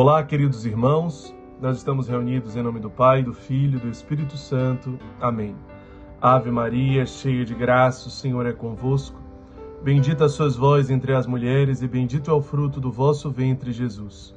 Olá, queridos irmãos. Nós estamos reunidos em nome do Pai, do Filho e do Espírito Santo. Amém. Ave Maria, cheia de graça, o Senhor é convosco. Bendita sois vós entre as mulheres e bendito é o fruto do vosso ventre, Jesus.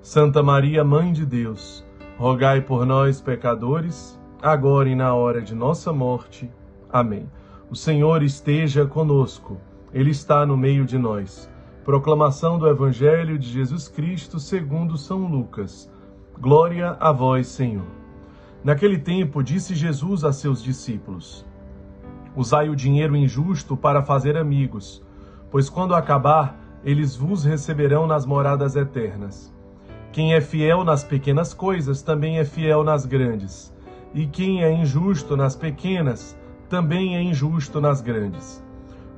Santa Maria, Mãe de Deus, rogai por nós, pecadores, agora e na hora de nossa morte. Amém. O Senhor esteja conosco. Ele está no meio de nós. Proclamação do Evangelho de Jesus Cristo segundo São Lucas. Glória a vós, Senhor. Naquele tempo disse Jesus a seus discípulos: Usai o dinheiro injusto para fazer amigos, pois quando acabar, eles vos receberão nas moradas eternas. Quem é fiel nas pequenas coisas também é fiel nas grandes, e quem é injusto nas pequenas também é injusto nas grandes.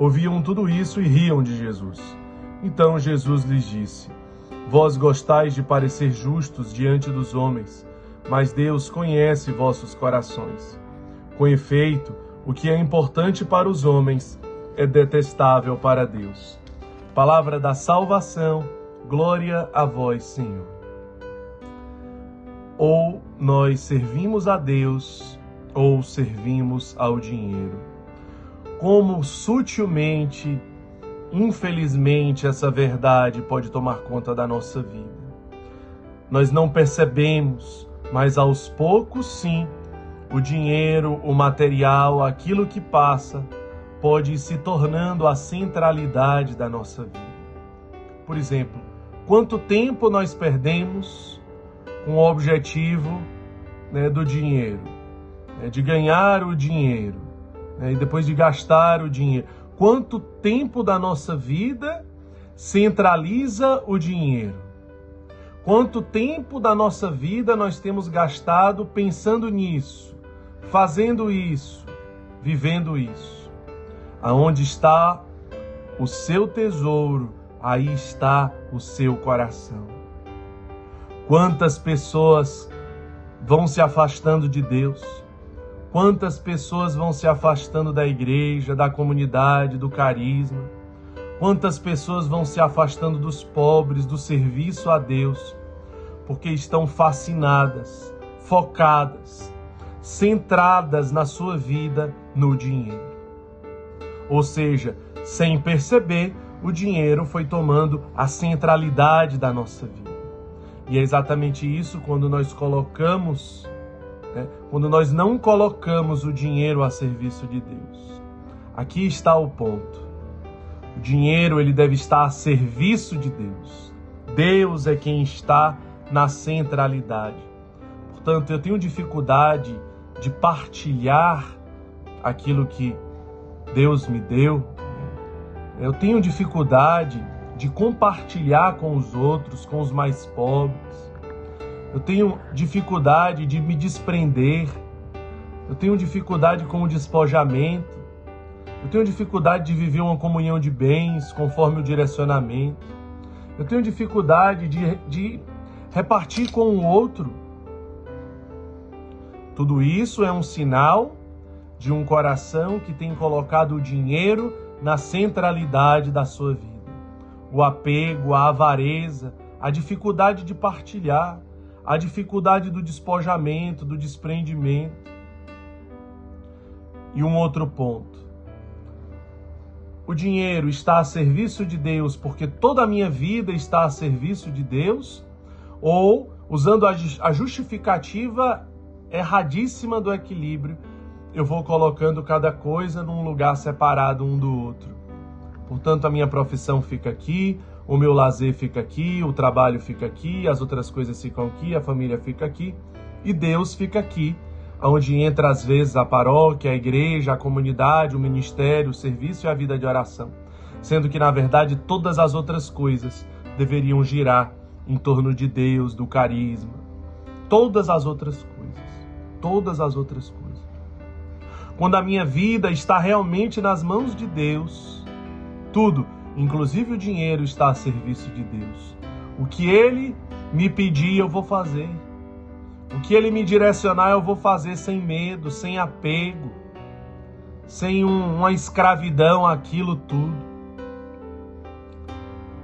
ouviam tudo isso e riam de Jesus. Então Jesus lhes disse: Vós gostais de parecer justos diante dos homens, mas Deus conhece vossos corações. Com efeito, o que é importante para os homens é detestável para Deus. Palavra da salvação, glória a vós, Senhor. Ou nós servimos a Deus, ou servimos ao dinheiro como sutilmente, infelizmente, essa verdade pode tomar conta da nossa vida. Nós não percebemos, mas aos poucos, sim, o dinheiro, o material, aquilo que passa, pode ir se tornando a centralidade da nossa vida. Por exemplo, quanto tempo nós perdemos com o objetivo né, do dinheiro, né, de ganhar o dinheiro? Né, e depois de gastar o dinheiro. Quanto tempo da nossa vida centraliza o dinheiro? Quanto tempo da nossa vida nós temos gastado pensando nisso, fazendo isso, vivendo isso? Aonde está o seu tesouro, aí está o seu coração. Quantas pessoas vão se afastando de Deus? Quantas pessoas vão se afastando da igreja, da comunidade, do carisma? Quantas pessoas vão se afastando dos pobres, do serviço a Deus, porque estão fascinadas, focadas, centradas na sua vida no dinheiro. Ou seja, sem perceber, o dinheiro foi tomando a centralidade da nossa vida. E é exatamente isso quando nós colocamos né? quando nós não colocamos o dinheiro a serviço de Deus. Aqui está o ponto. O dinheiro ele deve estar a serviço de Deus. Deus é quem está na centralidade. Portanto, eu tenho dificuldade de partilhar aquilo que Deus me deu. Eu tenho dificuldade de compartilhar com os outros, com os mais pobres. Eu tenho dificuldade de me desprender. Eu tenho dificuldade com o despojamento. Eu tenho dificuldade de viver uma comunhão de bens conforme o direcionamento. Eu tenho dificuldade de, de repartir com o outro. Tudo isso é um sinal de um coração que tem colocado o dinheiro na centralidade da sua vida. O apego, a avareza, a dificuldade de partilhar a dificuldade do despojamento, do desprendimento. E um outro ponto. O dinheiro está a serviço de Deus porque toda a minha vida está a serviço de Deus? Ou, usando a justificativa erradíssima do equilíbrio, eu vou colocando cada coisa num lugar separado um do outro? Portanto, a minha profissão fica aqui, o meu lazer fica aqui, o trabalho fica aqui, as outras coisas ficam aqui, a família fica aqui. E Deus fica aqui, onde entra às vezes a paróquia, a igreja, a comunidade, o ministério, o serviço e a vida de oração, sendo que na verdade todas as outras coisas deveriam girar em torno de Deus, do carisma, todas as outras coisas, todas as outras coisas. Quando a minha vida está realmente nas mãos de Deus, tudo, inclusive o dinheiro, está a serviço de Deus. O que Ele me pedir, eu vou fazer. O que Ele me direcionar, eu vou fazer sem medo, sem apego, sem um, uma escravidão àquilo tudo.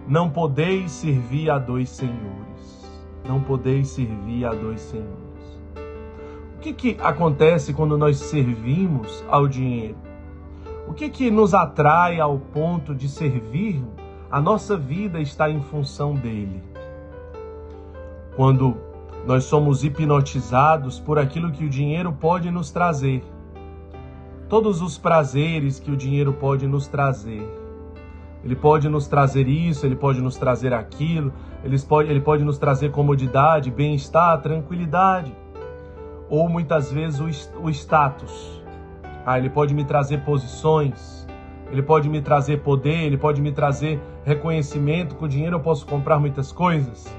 Não podeis servir a dois senhores. Não podeis servir a dois senhores. O que, que acontece quando nós servimos ao dinheiro? O que, que nos atrai ao ponto de servir? A nossa vida está em função dele. Quando nós somos hipnotizados por aquilo que o dinheiro pode nos trazer, todos os prazeres que o dinheiro pode nos trazer. Ele pode nos trazer isso, ele pode nos trazer aquilo, ele pode, ele pode nos trazer comodidade, bem-estar, tranquilidade. Ou muitas vezes o, o status. Ah, ele pode me trazer posições, ele pode me trazer poder, ele pode me trazer reconhecimento. Com dinheiro eu posso comprar muitas coisas.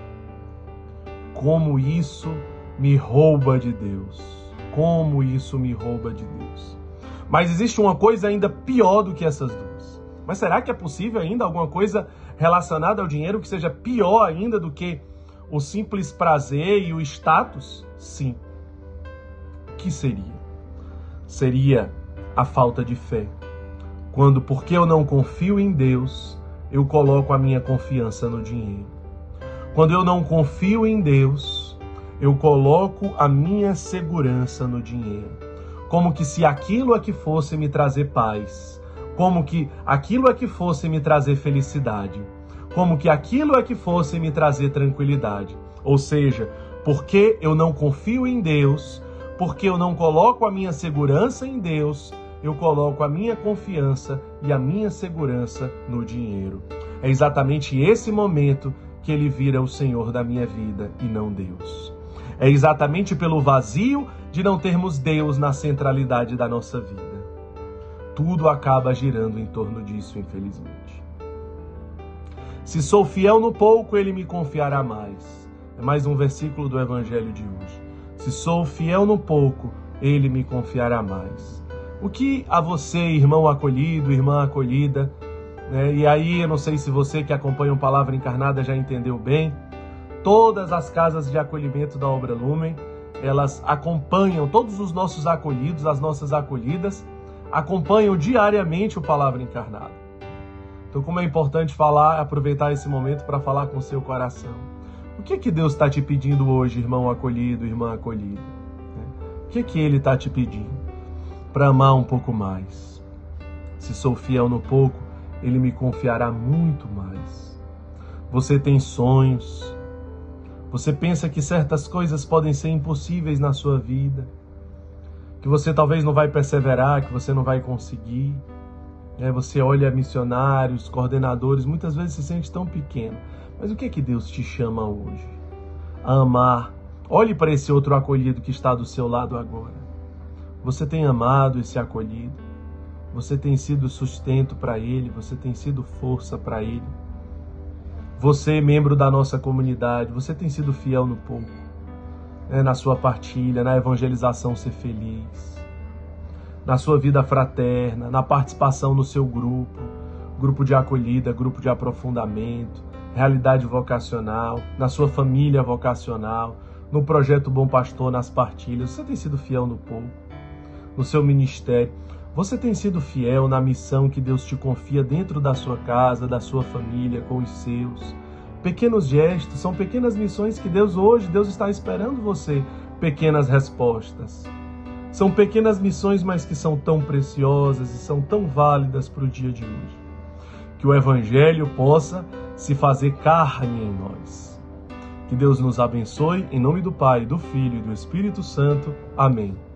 Como isso me rouba de Deus. Como isso me rouba de Deus. Mas existe uma coisa ainda pior do que essas duas. Mas será que é possível ainda alguma coisa relacionada ao dinheiro que seja pior ainda do que o simples prazer e o status? Sim. O que seria? Seria a falta de fé. Quando, porque eu não confio em Deus, eu coloco a minha confiança no dinheiro. Quando eu não confio em Deus, eu coloco a minha segurança no dinheiro como que se aquilo é que fosse me trazer paz, como que aquilo é que fosse me trazer felicidade, como que aquilo é que fosse me trazer tranquilidade. Ou seja, porque eu não confio em Deus, porque eu não coloco a minha segurança em Deus, eu coloco a minha confiança e a minha segurança no dinheiro. É exatamente esse momento que ele vira o Senhor da minha vida e não Deus. É exatamente pelo vazio de não termos Deus na centralidade da nossa vida. Tudo acaba girando em torno disso, infelizmente. Se sou fiel no pouco, ele me confiará mais. É mais um versículo do Evangelho de hoje. Se sou fiel no pouco, ele me confiará mais. O que a você, irmão acolhido, irmã acolhida, né? e aí eu não sei se você que acompanha o Palavra Encarnada já entendeu bem, todas as casas de acolhimento da Obra Lumen elas acompanham todos os nossos acolhidos, as nossas acolhidas, acompanham diariamente o Palavra Encarnada. Então, como é importante falar, aproveitar esse momento para falar com o seu coração. O que que Deus está te pedindo hoje, irmão acolhido, irmã acolhida? O que que Ele está te pedindo? Para amar um pouco mais. Se sou fiel no pouco, Ele me confiará muito mais. Você tem sonhos, você pensa que certas coisas podem ser impossíveis na sua vida, que você talvez não vai perseverar, que você não vai conseguir. É, você olha missionários, coordenadores, muitas vezes se sente tão pequeno. Mas o que é que Deus te chama hoje? A amar. Olhe para esse outro acolhido que está do seu lado agora. Você tem amado esse acolhido. Você tem sido sustento para ele, você tem sido força para ele. Você, membro da nossa comunidade, você tem sido fiel no pouco, né? na sua partilha, na evangelização ser feliz, na sua vida fraterna, na participação no seu grupo, grupo de acolhida, grupo de aprofundamento, realidade vocacional, na sua família vocacional, no projeto Bom Pastor, nas partilhas. Você tem sido fiel no pouco, no seu ministério. Você tem sido fiel na missão que Deus te confia dentro da sua casa, da sua família, com os seus. Pequenos gestos são pequenas missões que Deus hoje, Deus está esperando você, pequenas respostas. São pequenas missões, mas que são tão preciosas e são tão válidas para o dia de hoje. Que o Evangelho possa se fazer carne em nós. Que Deus nos abençoe, em nome do Pai, do Filho e do Espírito Santo. Amém.